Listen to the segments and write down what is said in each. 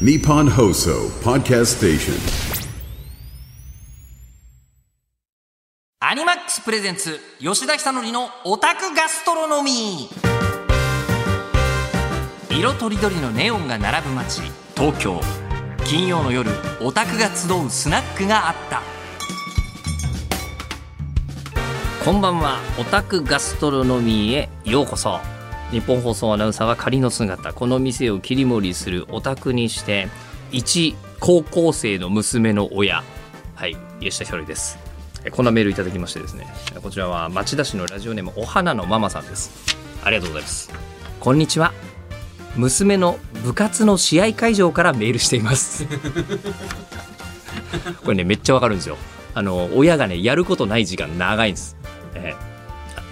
Nippon Hoso Podcast Station. アニマックスプレゼンツ吉田久典のオタクガストロノミー色とりどりのネオンが並ぶ街東京金曜の夜オタクが集うスナックがあった。こんばんはオタクガストロノミーへようこそ。日本放送アナウンサーは仮の姿。この店を切り盛りするオタクにして一高校生の娘の親。はい吉田ひろりです。こんなメールいただきましてですね。こちらは町田市のラジオネームお花のママさんです。ありがとうございます。こんにちは。娘の部活の試合会場からメールしています。これねめっちゃわかるんですよ。あの親がねやることない時間長いんです、えー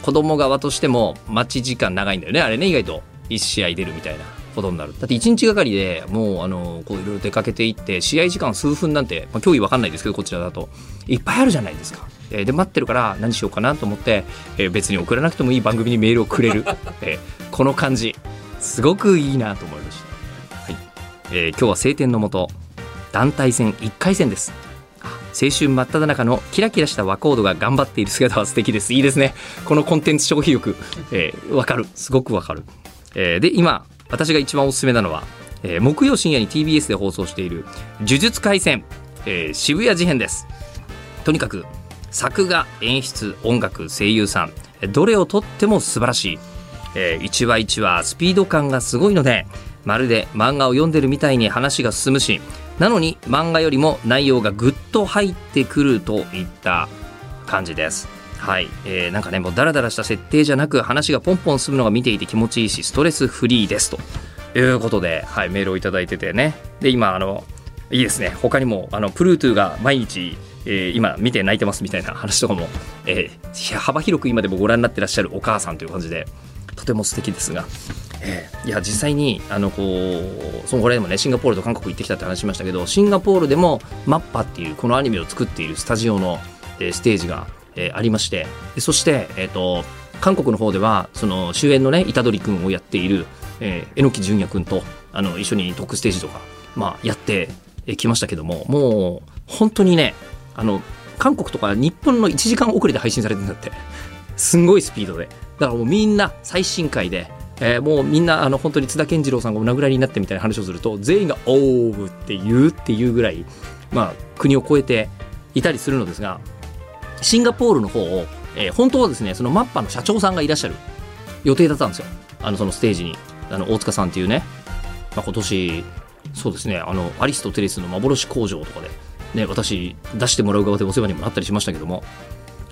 子供側としても待ち時間長いんだよねあれね意外と。1試合出るみたいなことになるだって1日がかりでもうあのこういろいろ出かけていって試合時間数分なんて、まあ、競技わかんないですけどこちらだと。いっぱいあるじゃないですかえーで待ってるから何しようかなと思って、えー別に送らなくてもいい番組にメールをくれる、えーこの感じすごくいいなと思いました、はい。えー今日は晴天のもと団体戦1回戦です。青春真っ只中のキラキラした和コードが頑張っている姿は素敵です。いいですね。このコンテンツ消費力。えー、かる。すごくわかる、えーで今私が一番おすすめなのは、えー木曜深夜に TBS で放送している呪術廻戦、えー渋谷事変です。とにかく作画演出音楽声優さん。どれをとっても素晴らしい、えー一話一話スピード感がすごいのでまるで漫画を読んでるみたいに話が進むしなのに漫画よりも内容がぐっと入ってくるといった感じです。はい、えーなんかねもうダラダラした設定じゃなく話がポンポン進むのが見ていて気持ちいいしストレスフリーですと。いうことで、はい、メールをいいててね。で今あのいいですね。他にもあのプルートゥーが毎日、えー今見て泣いてますみたいな話とかも、えー幅広く今でもご覧になってらっしゃるお母さんという感じでとても素敵ですが、えーいや実際にあのこうそのこれでもねシンガポールと韓国行ってきたって話しましたけどシンガポールでもマッパっていうこのアニメを作っているスタジオの、えーステージが、えーありましてそして、えー、と韓国の方ではその主演のね虎杖君をやっている、えー、榎木純也君とあの一緒にトークステージとか、まあ、やってきましたけどももう本当にねあの韓国とか日本の1時間遅れで配信されてるんだって。すんごいスピードで。だからもうみんな最新回で、えーもうみんなあの本当に津田健次郎さんがお亡くなりになってみたいな話をすると全員が「おーブ」って言うっていうぐらい、まあ、国を越えていたりするのですがシンガポールの方を、えー本当はですねそのマッパの社長さんがいらっしゃる予定だったんですよ。あのそのステージに。あの大塚さんっていうね、まあ、今年そうですねあのアリストテレスの幻工場とかで、ね、私出してもらう側でお世話にもなったりしましたけども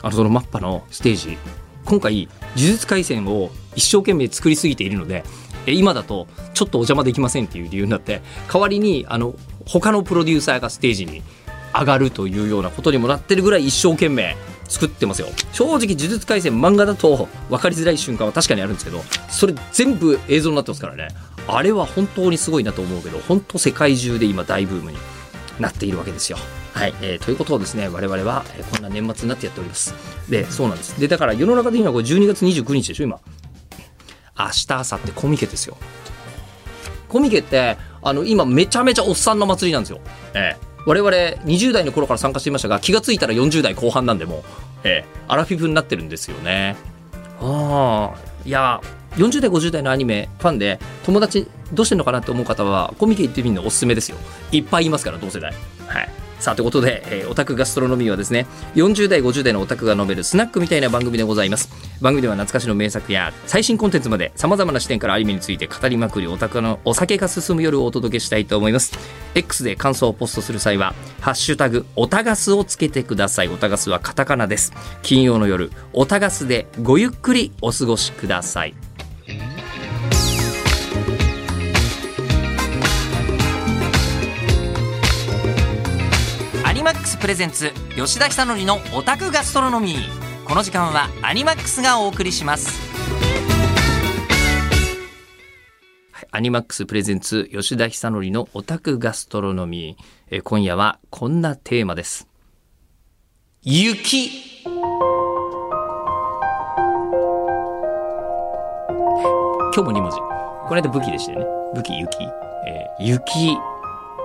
あのそのマッパのステージ今回呪術廻戦を一生懸命作りすぎているので今だとちょっとお邪魔できませんっていう理由になって代わりにあの他のプロデューサーがステージに上がるというようなことにもなってるぐらい一生懸命作ってますよ正直呪術廻戦漫画だと分かりづらい瞬間は確かにあるんですけどそれ全部映像になってますからねあれは本当にすごいなと思うけど本当世界中で今大ブームになっているわけですよ。はい、えーということをですね我々は、えーこんな年末になってやっております。でそうなんですでだから世の中的にはこれ12月29日でしょ今明日明後日コミケですよコミケってあの今めちゃめちゃおっさんの祭りなんですよ。ええ我々20代の頃から参加していましたが気がついたら40代後半なんでもう、ええアラフィフになってるんですよね。ああいや40代50代のアニメファンで友達どうしてんのかなって思う方はコミケ行ってみるのおすすめですよ。いっぱいいますから同世代。はいさあということで、えーオタクガストロノミーはですね40代50代のオタクが飲めるスナックみたいな番組でございます。番組では懐かしの名作や最新コンテンツまでさまざまな視点からアニメについて語りまくりオタクのお酒が進む夜をお届けしたいと思います。X で感想をポストする際は「ハッシュタグオタガス」をつけてください。オタガスはカタカナです。金曜の夜オタガスでごゆっくりお過ごしください。クスプレゼンツ吉田久典のオタクガストロノミー。この時間はアニマックスがお送りします。アニマックスプレゼンツ吉田久典のオタクガストロノミー。え今夜はこんなテーマです。雪。今日も2文字。この間武器でしたよね。武器雪、えー雪。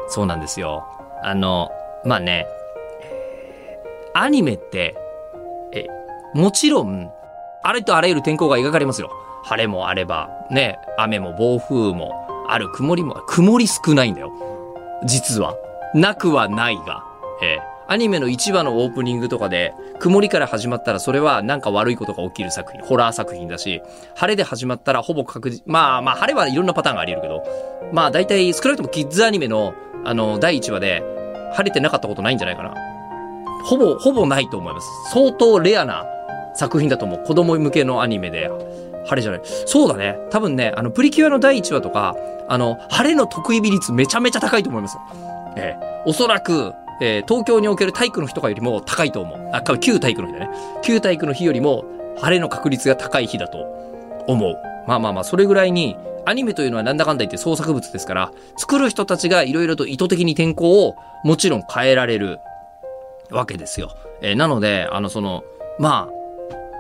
そうなんですよ。あの、まあね、アニメって、え、もちろん、あれとあらゆる天候が描かれますよ。晴れもあれば、ね、雨も暴風もある、曇りも、曇り少ないんだよ。実は。なくはないが。えアニメの1話のオープニングとかで、曇りから始まったらそれはなんか悪いことが起きる作品、ホラー作品だし、晴れで始まったらほぼ確実、まあまあ晴れはいろんなパターンがあり得るけど、まあ大体少なくともキッズアニメのあの第1話で晴れてなかったことないんじゃないかな。ほぼ、ほぼないと思います。相当レアな作品だと思う。子供向けのアニメで。晴れじゃない。そうだね。多分ね、あの、プリキュアの第1話とか、あの、晴れの得意日率めちゃめちゃ高いと思います。ええおそらく、えー東京における体育の日とかよりも高いと思う。あ、か旧体育の日だね。旧体育の日よりも晴れの確率が高い日だと思う。まあまあまあ、それぐらいに、アニメというのはなんだかんだ言って創作物ですから、作る人たちがいろいろと意図的に天候をもちろん変えられるわけですよ。えーなので、あの、その、まあ、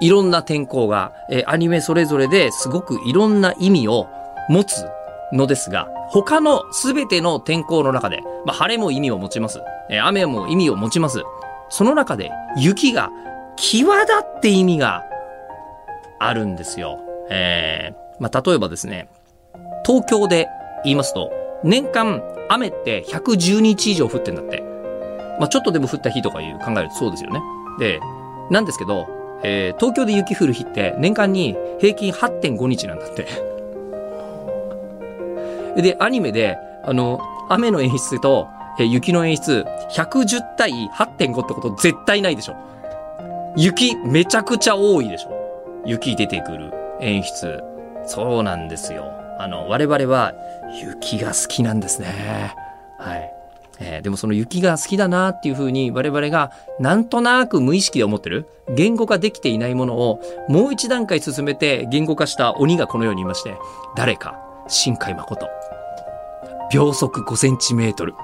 いろんな天候が、えーアニメそれぞれですごくいろんな意味を持つのですが、他のすべての天候の中で、まあ、晴れも意味を持ちます。えー雨も意味を持ちます。その中で雪が際立って意味があるんですよ。えーまあ、例えばですね、東京で言いますと、年間雨って110日以上降ってんだって。まあ、ちょっとでも降った日とかいう考えるとそうですよね。で、なんですけど、えー東京で雪降る日って年間に平均8.5日なんだって。で、アニメで、あの、雨の演出と、えー雪の演出、110対8.5ってこと絶対ないでしょ。雪めちゃくちゃ多いでしょ。雪出てくる演出。そうなんですよ。あの、我々は雪が好きなんですね。はい。えーでもその雪が好きだなっていう風に我々がなんとなく無意識で思ってる言語化できていないものをもう一段階進めて言語化した鬼がこの世にいまして誰か新海誠。秒速5センチメートル。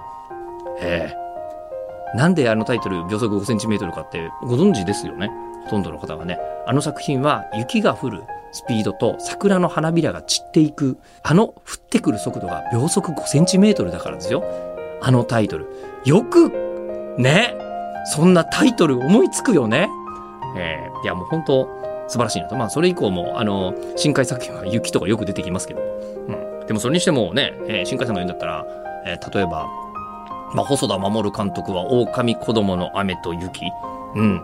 ええなんであのタイトル秒速5センチメートルかってご存知ですよね？ほとんどの方がね。あの作品は雪が降るスピードと桜の花びらが散っていくあの降ってくる速度が秒速5センチメートルだからですよ。あのタイトル。よく、ね、そんなタイトル思いつくよね。えーいやもう本当素晴らしいなと。まあそれ以降も、あの、深海作品は雪とかよく出てきますけど。うん。でもそれにしてもね、えー新海さんが言うんだったら、えー例えば、まあ細田守監督は狼子供の雨と雪。うん。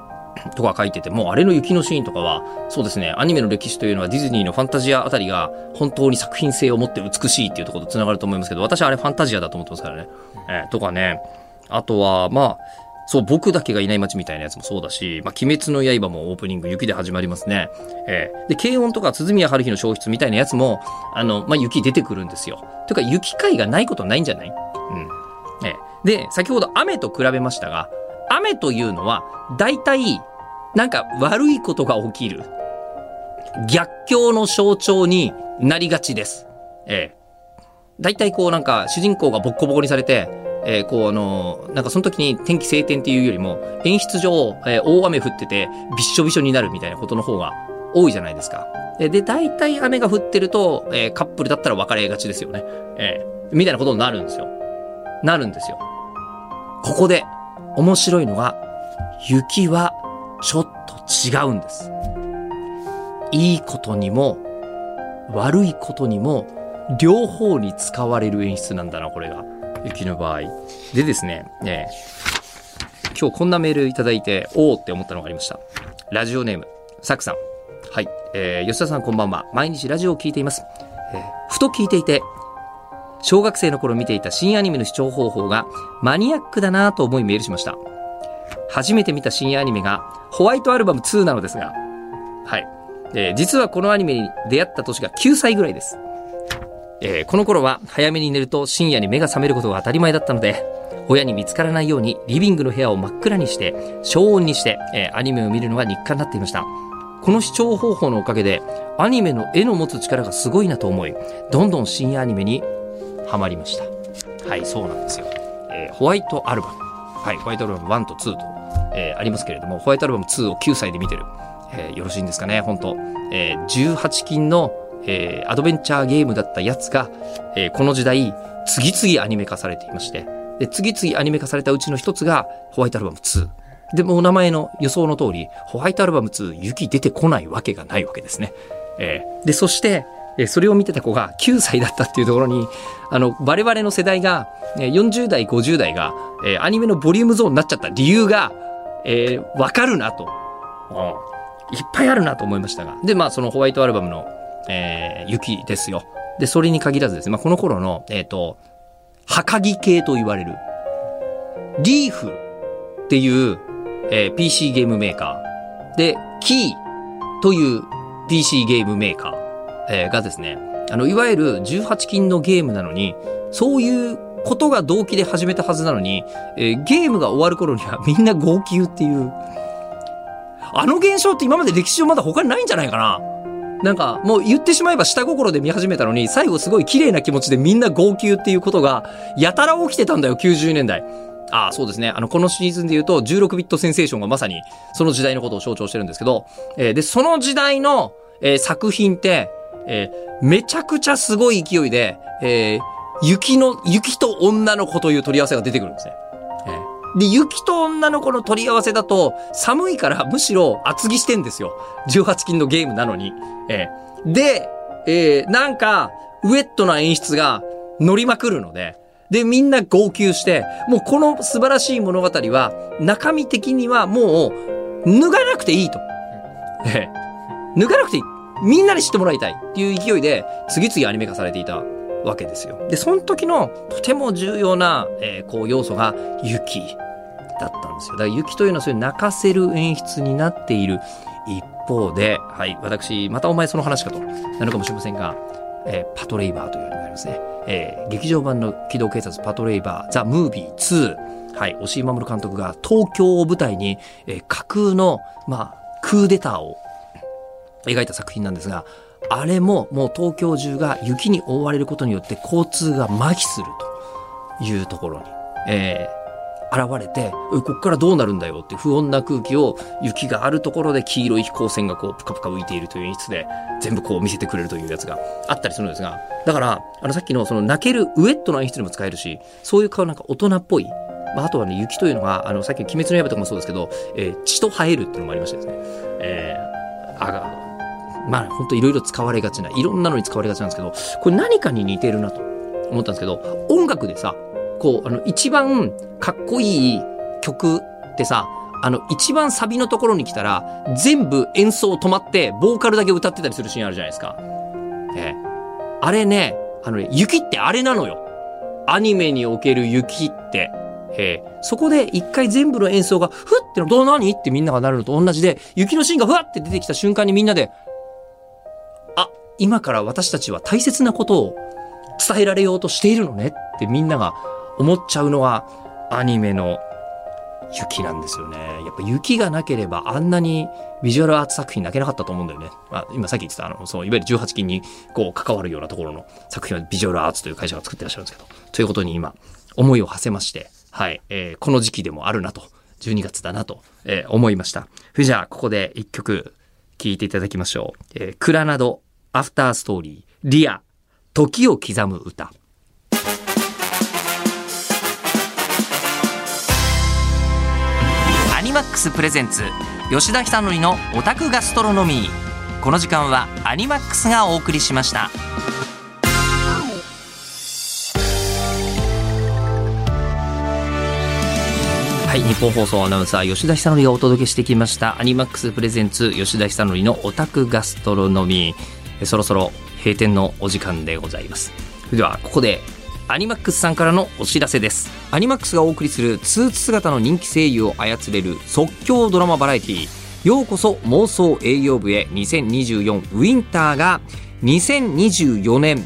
とか書いてて、もうあれの雪のシーンとかは、そうですね、アニメの歴史というのはディズニーのファンタジアあたりが本当に作品性を持って美しいっていうところと繋がると思いますけど、私はあれファンタジアだと思ってますからね。えーとかね、あとは、まあ、そう、僕だけがいない街みたいなやつもそうだし、まあ、鬼滅の刃もオープニング雪で始まりますね。えーで、軽音とか鈴宮春日の消失みたいなやつも、あの、まあ、雪出てくるんですよ。というか、雪界がないことないんじゃない？うん。えーで、先ほど雨と比べましたが、雨というのは、大体、なんか悪いことが起きる。逆境の象徴になりがちです。ええ大体こうなんか主人公がボッコボコにされて、えーこうあのなんかその時に天気晴天っていうよりも演出上、えー大雨降っててびっしょびしょになるみたいなことの方が多いじゃないですか。で、で大体雨が降ってると、えーカップルだったら別れがちですよね。えーみたいなことになるんですよ。なるんですよ。ここで面白いのが雪はちょっと違うんです。いいことにも悪いことにも両方に使われる演出なんだな、これが。雪の場合。でですね、ね今日こんなメールいただいて、おーって思ったのがありました。ラジオネーム、サクさん。はい。えー吉田さんこんばんは。毎日ラジオを聞いています。えーふと聞いていて、小学生の頃見ていた新アニメの視聴方法がマニアックだなと思いメールしました。初めて見た新アニメがホワイトアルバム2なのですが、はい。えー実はこのアニメに出会った年が9歳ぐらいです。えーこの頃は早めに寝ると深夜に目が覚めることが当たり前だったので、親に見つからないようにリビングの部屋を真っ暗にして、消音にして、えーアニメを見るのが日課になっていました。この視聴方法のおかげで、アニメの絵の持つ力がすごいなと思い、どんどん深夜アニメにハマりました。はい、そうなんですよ。えーホワイトアルバム。はい、ホワイトアルバム1と2と、えーありますけれども、ホワイトアルバム2を9歳で見てる。えーよろしいんですかね、本当えー18金の、えーアドベンチャーゲームだったやつが、えーこの時代、次々アニメ化されていまして、で次々アニメ化されたうちの一つがホワイトアルバム2。でもお名前の予想の通り、ホワイトアルバム2、雪出てこないわけがないわけですね。えーで、そして、それを見てた子が9歳だったっていうところに、あの、我々の世代が、40代、50代が、アニメのボリュームゾーンになっちゃった理由が、えーわかるなと。うんいっぱいあるなと思いましたが。で、まあ、そのホワイトアルバムの、えー雪ですよ。で、それに限らずですね、まあ、この頃の、えっ、と、はかぎ系と言われる、リーフっていう、えー PC ゲームメーカー。で、キーという PC ゲームメーカー、えーがですね、あの、いわゆる18金のゲームなのに、そういうことが動機で始めたはずなのに、えーゲームが終わる頃にはみんな号泣っていう、あの現象って今まで歴史上まだ他にないんじゃないかななんか、もう言ってしまえば下心で見始めたのに、最後すごい綺麗な気持ちでみんな号泣っていうことが、やたら起きてたんだよ、90年代。ああ、そうですね。あの、このシーズンで言うと、16ビットセンセーションがまさに、その時代のことを象徴してるんですけど、えーで、その時代の、えー作品って、えーめちゃくちゃすごい勢いで、え雪の、雪と女の子という取り合わせが出てくるんですね。えで、雪と女の子の取り合わせだと、寒いからむしろ厚着してんですよ。18金のゲームなのに。えーで、えーなんか、ウェットな演出が乗りまくるので、で、みんな号泣して、もうこの素晴らしい物語は、中身的にはもう、脱がなくていいと。えー脱がなくていい。みんなに知ってもらいたいっていう勢いで、次々アニメ化されていたわけですよ。で、その時のとても重要な、えーこう要素が雪だったんですよ。だから雪というのはそういう泣かせる演出になっている一方で、はい、私、またお前その話かとなるかもしれませんが、えーパトレイバーというのがありますね。えー劇場版の機動警察パトレイバー、ザ・ムービー2。はい、押井守監督が東京を舞台に、えー架空の、まあ、クーデターを描いた作品なんですが、あれももう東京中が雪に覆われることによって交通が麻痺するというところに、えー現れて、おいこっからどうなるんだよ？って不穏な空気を雪があるところで黄色い飛行船がこうプカプカ浮いているという演出で全部こう見せてくれるというやつがあったりするんですが、だから、あのさっきのその泣けるウェットな演出にも使えるし、そういう顔なんか大人っぽい、まあ、あとはね、雪というのが、あの、さっきの鬼滅の刃とかもそうですけど、えー血と生えるっていうのもありましてですね、えー、あが、まあ、本当いろいろ使われがちな、いろんなのに使われがちなんですけど、これ何かに似てるなと思ったんですけど、音楽でさ、こう、あの、一番かっこいい曲ってさ、あの、一番サビのところに来たら、全部演奏止まって、ボーカルだけ歌ってたりするシーンあるじゃないですか。ええあれね、あのね、雪ってあれなのよ。アニメにおける雪って。ええそこで一回全部の演奏が、ふっての、どう何？ってみんながなるのと同じで、雪のシーンがふわって出てきた瞬間にみんなで、あ、今から私たちは大切なことを伝えられようとしているのねってみんなが思っちゃうのはアニメの雪なんですよね。やっぱ雪がなければあんなにビジュアルアーツ作品泣けなかったと思うんだよね。まあ、今さっき言ってたあの、そう、いわゆる18金にこう関わるようなところの作品はビジュアルアーツという会社が作ってらっしゃるんですけど、ということに今思いを馳せまして、はい、えーこの時期でもあるなと、12月だなと、えー思いました。じゃあ、ここで一曲聴いていただきましょう。えークラナド、アフターストーリー、リア、時を刻む歌。マックスプレゼンツ吉田久典のオタクガストロノミー。この時間はアニマックスがお送りしました。はい日本放送アナウンサー吉田久典がお届けしてきました。アニマックスプレゼンツ吉田久典のオタクガストロノミー。そろそろ閉店のお時間でございます。ではここでアニマックスさんからのお知らせです。アニマックスがお送りするスーツ姿の人気声優を操れる即興ドラマバラエティようこそ妄想営業部へ2024ウィンターが2024年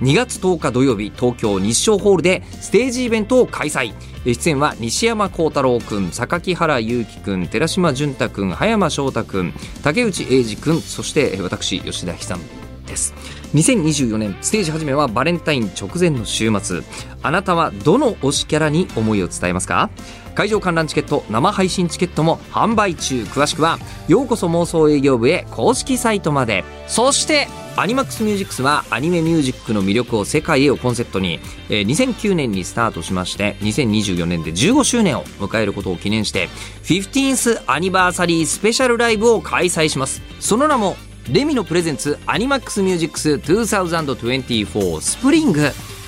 2月10日土曜日東京日照ホールでステージイベントを開催。出演は西山幸太郎くん榊原裕樹くん寺島淳太くん葉山翔太くん竹内英二くんそして私吉田久典です。2024年ステージ始めはバレンタイン直前の週末。あなたはどの推しキャラに思いを伝えますか？会場観覧チケット生配信チケットも販売中。詳しくはようこそ妄想営業部へ公式サイトまで。そしてアニマックスミュージックスはアニメミュージックの魅力を世界へをコンセプトに、えー2009年にスタートしまして2024年で15周年を迎えることを記念して 15th アニバーサリースペシャルライブを開催します。その名もレミのプレゼンツアニマックスミュージックス2024スプリング。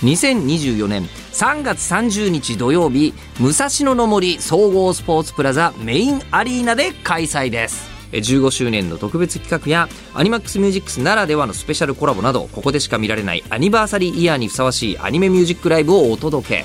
2024年3月30日土曜日武蔵野の森総合スポーツプラザメインアリーナで開催です。15周年の特別企画やアニマックスミュージックスならではのスペシャルコラボなどここでしか見られないアニバーサリーイヤーにふさわしいアニメミュージックライブをお届け。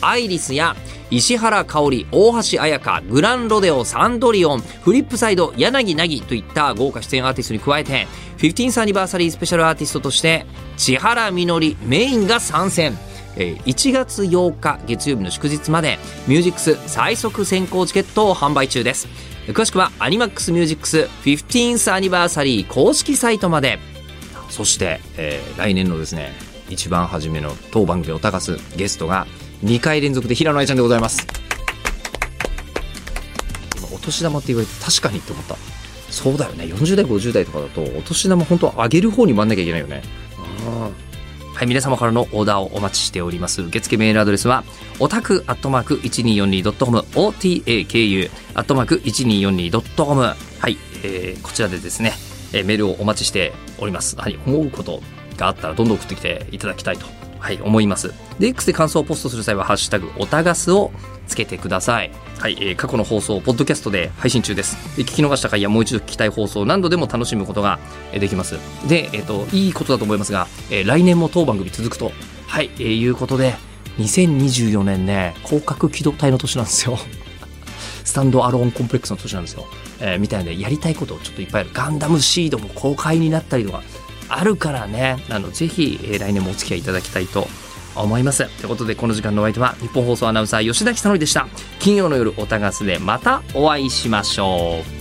アイリスや石原香織大橋彩香グランロデオサンドリオンフリップサイド柳凪といった豪華出演アーティストに加えて 15th アニバーサリースペシャルアーティストとして千原みのりメインが参戦。1月8日月曜日の祝日までミュージックス最速先行チケットを販売中です。詳しくはアニマックスミュージックス 15th アニバーサリー公式サイトまで。そして、えー来年のですね一番初めの当番組を高すゲストが2回連続で平野愛ちゃんでございます今お年玉って言われて確かにって思ったそうだよね40代50代とかだとお年玉本当上げる方に回んなきゃいけないよねはい、皆様からのオーダーをお待ちしております。受付メールアドレスは、オタクアットマーク 1242.com、otaku アットマーク 1242.com。はい、えーこちらでですね、えーメールをお待ちしております。はい、思うことがあったらどんどん送ってきていただきたいと、はい、思います。で、X で感想をポストする際は、ハッシュタグ、オタガスをつけてください。はい、えー過去の放送、ポッドキャストで配信中です。で聞き逃した回やもう一度聞きたい放送、何度でも楽しむことができます。で、えっ、と、いいことだと思いますが、えー来年も当番組続くと、はい、えーいうことで、2024年ね、広角機動隊の年なんですよ。スタンドアローンコンプレックスの年なんですよ。えーみたいなね、やりたいことちょっといっぱいある。ガンダムシードも公開になったりとか、あるからね、あの、ぜひ、えー来年もお付き合いいただきたいと思います。ということで、この時間のお相手は、日本放送アナウンサー吉田久典でした。金曜の夜、おたがすでまたお会いしましょう。